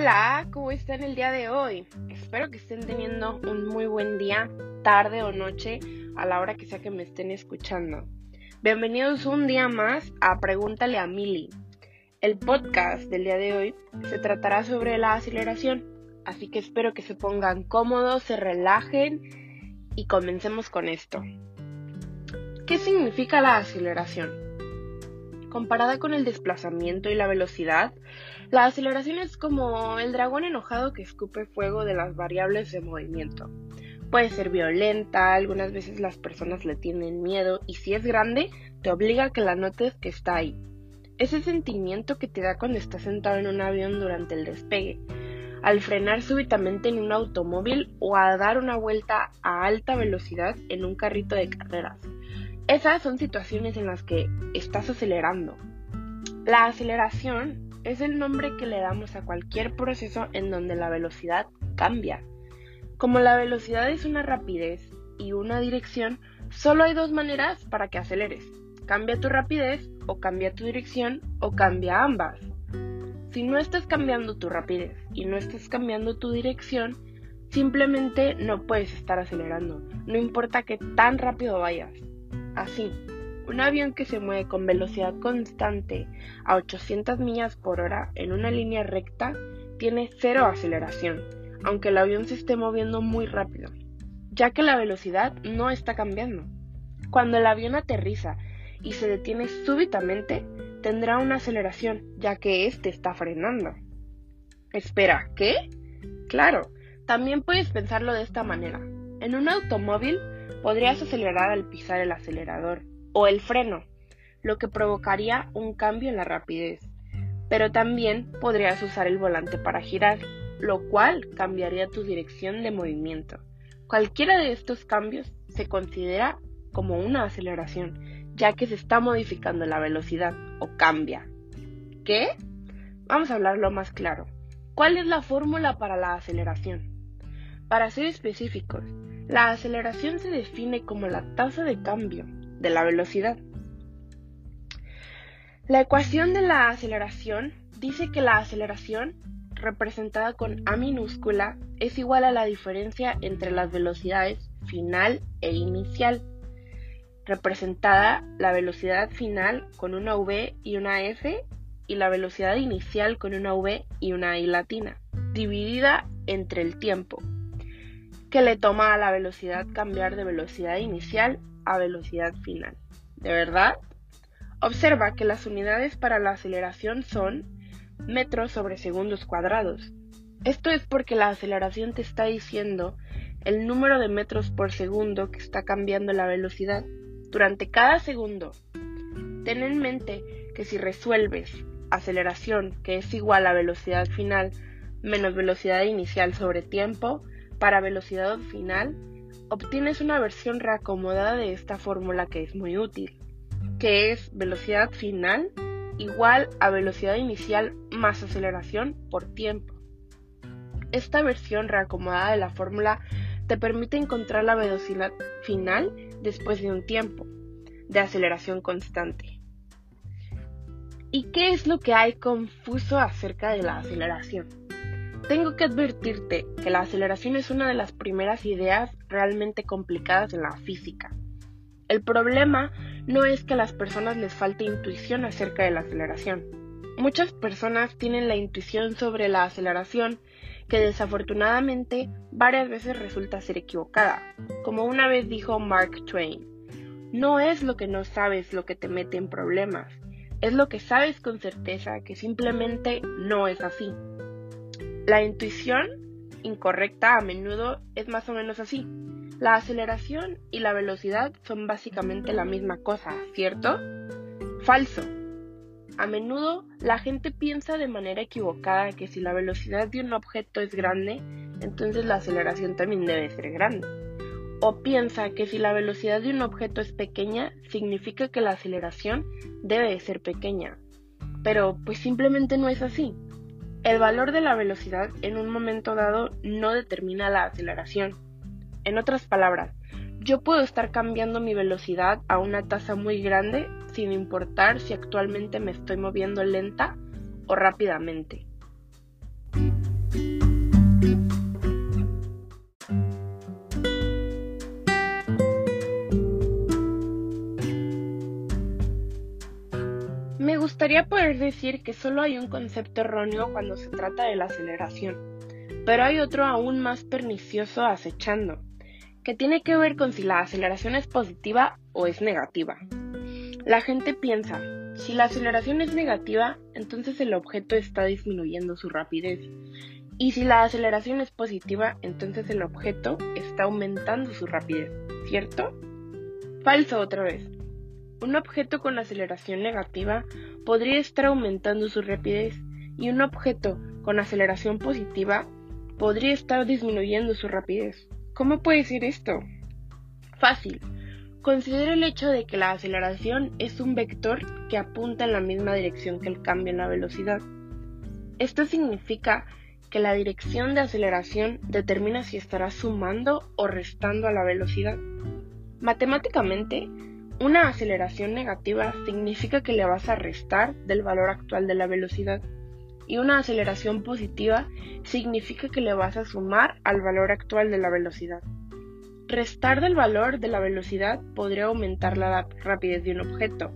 Hola, ¿cómo están el día de hoy? Espero que estén teniendo un muy buen día, tarde o noche, a la hora que sea que me estén escuchando. Bienvenidos un día más a Pregúntale a Mili. El podcast del día de hoy se tratará sobre la aceleración, así que espero que se pongan cómodos, se relajen y comencemos con esto. ¿Qué significa la aceleración? Comparada con el desplazamiento y la velocidad, la aceleración es como el dragón enojado que escupe fuego de las variables de movimiento. Puede ser violenta, algunas veces las personas le tienen miedo y si es grande, te obliga a que la notes que está ahí. Ese sentimiento que te da cuando estás sentado en un avión durante el despegue, al frenar súbitamente en un automóvil o a dar una vuelta a alta velocidad en un carrito de carreras. Esas son situaciones en las que estás acelerando. La aceleración es el nombre que le damos a cualquier proceso en donde la velocidad cambia. Como la velocidad es una rapidez y una dirección, solo hay dos maneras para que aceleres. Cambia tu rapidez o cambia tu dirección o cambia ambas. Si no estás cambiando tu rapidez y no estás cambiando tu dirección, simplemente no puedes estar acelerando, no importa que tan rápido vayas. Así, un avión que se mueve con velocidad constante a 800 millas por hora en una línea recta tiene cero aceleración, aunque el avión se esté moviendo muy rápido, ya que la velocidad no está cambiando. Cuando el avión aterriza y se detiene súbitamente, tendrá una aceleración, ya que éste está frenando. Espera, ¿qué? Claro, también puedes pensarlo de esta manera. En un automóvil, podrías acelerar al pisar el acelerador o el freno, lo que provocaría un cambio en la rapidez. Pero también podrías usar el volante para girar, lo cual cambiaría tu dirección de movimiento. Cualquiera de estos cambios se considera como una aceleración, ya que se está modificando la velocidad o cambia. ¿Qué? Vamos a hablarlo más claro. ¿Cuál es la fórmula para la aceleración? Para ser específicos, la aceleración se define como la tasa de cambio de la velocidad. La ecuación de la aceleración dice que la aceleración, representada con A minúscula, es igual a la diferencia entre las velocidades final e inicial, representada la velocidad final con una V y una F y la velocidad inicial con una V y una I latina, dividida entre el tiempo, que le toma a la velocidad cambiar de velocidad inicial a velocidad final. ¿De verdad? Observa que las unidades para la aceleración son metros sobre segundos cuadrados. Esto es porque la aceleración te está diciendo el número de metros por segundo que está cambiando la velocidad durante cada segundo. Ten en mente que si resuelves aceleración que es igual a velocidad final menos velocidad inicial sobre tiempo, para velocidad final, obtienes una versión reacomodada de esta fórmula que es muy útil, que es velocidad final igual a velocidad inicial más aceleración por tiempo. Esta versión reacomodada de la fórmula te permite encontrar la velocidad final después de un tiempo de aceleración constante. ¿Y qué es lo que hay confuso acerca de la aceleración? Tengo que advertirte que la aceleración es una de las primeras ideas realmente complicadas en la física. El problema no es que a las personas les falte intuición acerca de la aceleración. Muchas personas tienen la intuición sobre la aceleración que desafortunadamente varias veces resulta ser equivocada. Como una vez dijo Mark Twain, no es lo que no sabes lo que te mete en problemas, es lo que sabes con certeza que simplemente no es así. La intuición incorrecta a menudo es más o menos así. La aceleración y la velocidad son básicamente la misma cosa, ¿cierto? Falso. A menudo la gente piensa de manera equivocada que si la velocidad de un objeto es grande, entonces la aceleración también debe ser grande. O piensa que si la velocidad de un objeto es pequeña, significa que la aceleración debe de ser pequeña. Pero pues simplemente no es así. El valor de la velocidad en un momento dado no determina la aceleración. En otras palabras, yo puedo estar cambiando mi velocidad a una tasa muy grande sin importar si actualmente me estoy moviendo lenta o rápidamente. Me gustaría poder decir que solo hay un concepto erróneo cuando se trata de la aceleración, pero hay otro aún más pernicioso acechando, que tiene que ver con si la aceleración es positiva o es negativa. La gente piensa, si la aceleración es negativa, entonces el objeto está disminuyendo su rapidez. Y si la aceleración es positiva, entonces el objeto está aumentando su rapidez, ¿cierto? Falso otra vez. Un objeto con aceleración negativa podría estar aumentando su rapidez y un objeto con aceleración positiva podría estar disminuyendo su rapidez. ¿Cómo puede ser esto? Fácil. Considera el hecho de que la aceleración es un vector que apunta en la misma dirección que el cambio en la velocidad. Esto significa que la dirección de aceleración determina si estará sumando o restando a la velocidad. Matemáticamente, una aceleración negativa significa que le vas a restar del valor actual de la velocidad y una aceleración positiva significa que le vas a sumar al valor actual de la velocidad. Restar del valor de la velocidad podría aumentar la rapidez de un objeto.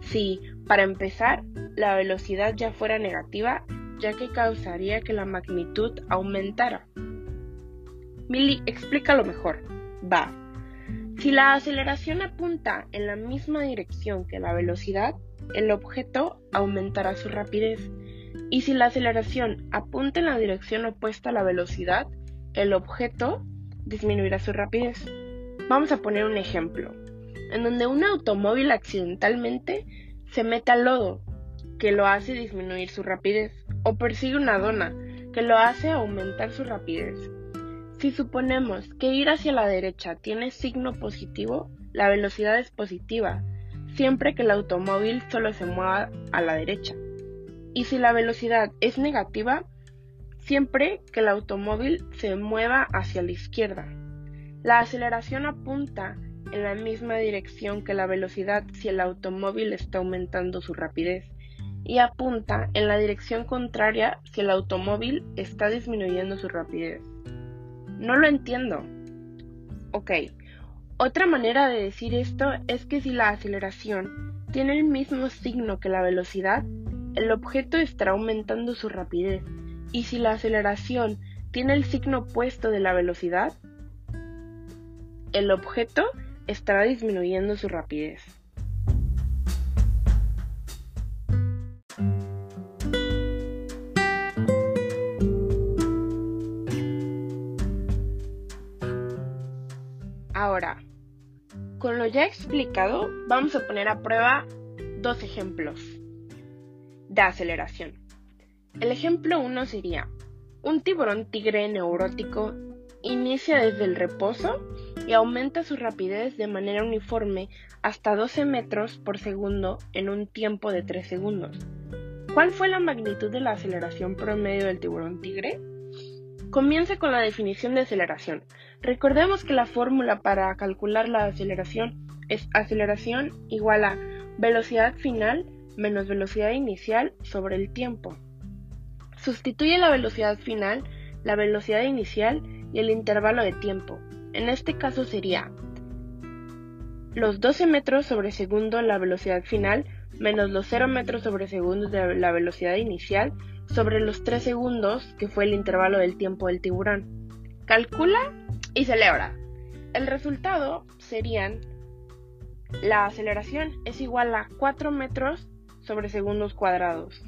Si, para empezar, la velocidad ya fuera negativa, ya que causaría que la magnitud aumentara. Milly, explícalo mejor. Va. Si la aceleración apunta en la misma dirección que la velocidad, el objeto aumentará su rapidez. Y si la aceleración apunta en la dirección opuesta a la velocidad, el objeto disminuirá su rapidez. Vamos a poner un ejemplo, en donde un automóvil accidentalmente se mete al lodo, que lo hace disminuir su rapidez, o persigue una dona, que lo hace aumentar su rapidez. Si suponemos que ir hacia la derecha tiene signo positivo, la velocidad es positiva, siempre que el automóvil solo se mueva a la derecha. Y si la velocidad es negativa, siempre que el automóvil se mueva hacia la izquierda. La aceleración apunta en la misma dirección que la velocidad si el automóvil está aumentando su rapidez y apunta en la dirección contraria si el automóvil está disminuyendo su rapidez. No lo entiendo. Ok. Otra manera de decir esto es que si la aceleración tiene el mismo signo que la velocidad, el objeto estará aumentando su rapidez. Y si la aceleración tiene el signo opuesto de la velocidad, el objeto estará disminuyendo su rapidez. Ahora, con lo ya explicado, vamos a poner a prueba dos ejemplos de aceleración. El ejemplo 1 sería, un tiburón tigre neurótico inicia desde el reposo y aumenta su rapidez de manera uniforme hasta 12 metros por segundo en un tiempo de 3 segundos. ¿Cuál fue la magnitud de la aceleración promedio del tiburón tigre? Comienza con la definición de aceleración. Recordemos que la fórmula para calcular la aceleración es aceleración igual a velocidad final menos velocidad inicial sobre el tiempo. Sustituye la velocidad final, la velocidad inicial y el intervalo de tiempo. En este caso sería los 12 metros sobre segundo la velocidad final menos los 0 metros sobre segundo de la velocidad inicial sobre los 3 segundos, que fue el intervalo del tiempo del tiburón. Calcula y celebra. El resultado serían la aceleración es igual a 4 metros sobre segundos cuadrados.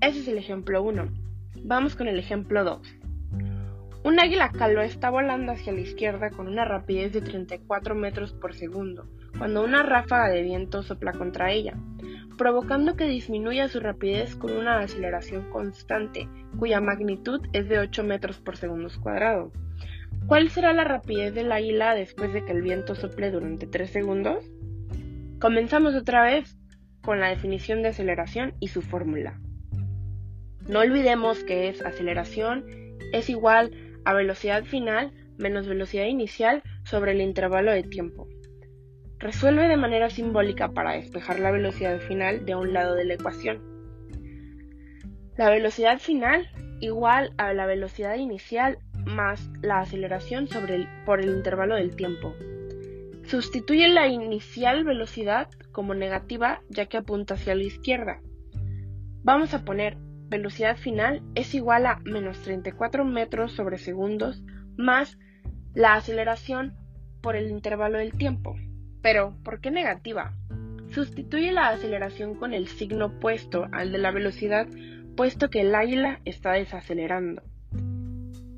Ese es el ejemplo 1. Vamos con el ejemplo 2. Un águila calva está volando hacia la izquierda con una rapidez de 34 metros por segundo, cuando una ráfaga de viento sopla contra ella provocando que disminuya su rapidez con una aceleración constante, cuya magnitud es de 8 metros por segundo cuadrado. ¿Cuál será la rapidez del águila después de que el viento sople durante 3 segundos? Comenzamos otra vez con la definición de aceleración y su fórmula. No olvidemos que es aceleración es igual a velocidad final menos velocidad inicial sobre el intervalo de tiempo. Resuelve de manera simbólica para despejar la velocidad final de un lado de la ecuación. La velocidad final igual a la velocidad inicial más la aceleración sobre por el intervalo del tiempo. Sustituye la inicial velocidad como negativa ya que apunta hacia la izquierda. Vamos a poner velocidad final es igual a menos 34 metros sobre segundos más la aceleración por el intervalo del tiempo. Pero, ¿por qué negativa? Sustituye la aceleración con el signo opuesto al de la velocidad, puesto que el águila está desacelerando.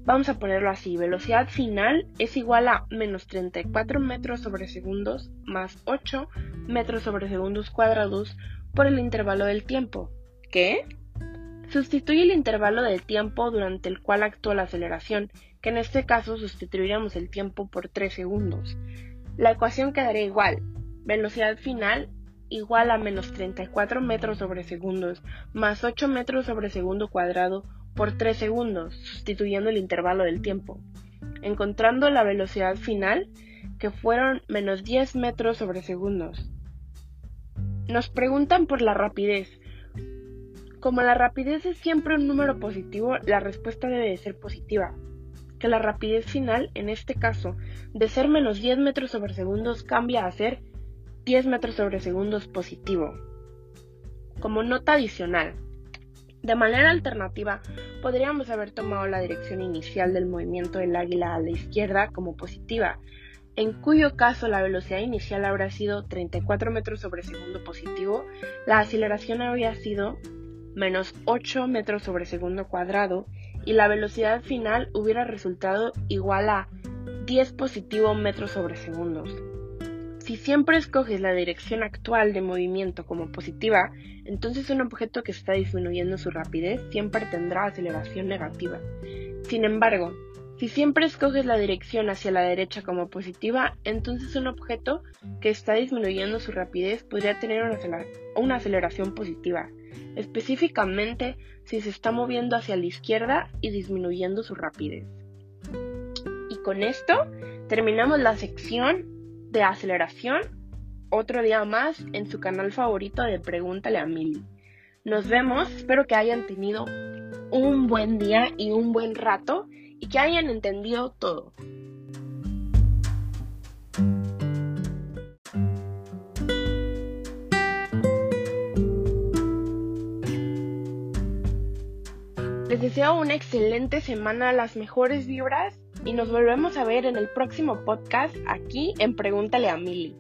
Vamos a ponerlo así, velocidad final es igual a menos 34 metros sobre segundos más 8 metros sobre segundos cuadrados por el intervalo del tiempo. ¿Qué? Sustituye el intervalo de tiempo durante el cual actúa la aceleración, que en este caso sustituiríamos el tiempo por 3 segundos. La ecuación quedaría igual, velocidad final igual a menos 34 metros sobre segundos más 8 metros sobre segundo cuadrado por 3 segundos, sustituyendo el intervalo del tiempo, encontrando la velocidad final, que fueron menos 10 metros sobre segundos. Nos preguntan por la rapidez, como la rapidez es siempre un número positivo, la respuesta debe de ser positiva. Que la rapidez final, en este caso, de ser menos 10 metros sobre segundos cambia a ser 10 metros sobre segundos positivo. Como nota adicional, de manera alternativa, podríamos haber tomado la dirección inicial del movimiento del águila a la izquierda como positiva, en cuyo caso la velocidad inicial habría sido 34 metros sobre segundo positivo, la aceleración habría sido menos 8 metros sobre segundo cuadrado y la velocidad final hubiera resultado igual a 10 positivo metros sobre segundos. Si siempre escoges la dirección actual de movimiento como positiva, entonces un objeto que está disminuyendo su rapidez siempre tendrá aceleración negativa. Sin embargo, si siempre escoges la dirección hacia la derecha como positiva, entonces un objeto que está disminuyendo su rapidez podría tener una, aceleración positiva específicamente si se está moviendo hacia la izquierda y disminuyendo su rapidez. Y con esto terminamos la sección de aceleración. Otro día más en su canal favorito de Pregúntale a Mili. Nos vemos, espero que hayan tenido un buen día y un buen rato y que hayan entendido todo. Les deseo una excelente semana, las mejores vibras y nos volvemos a ver en el próximo podcast aquí en Pregúntale a Mili.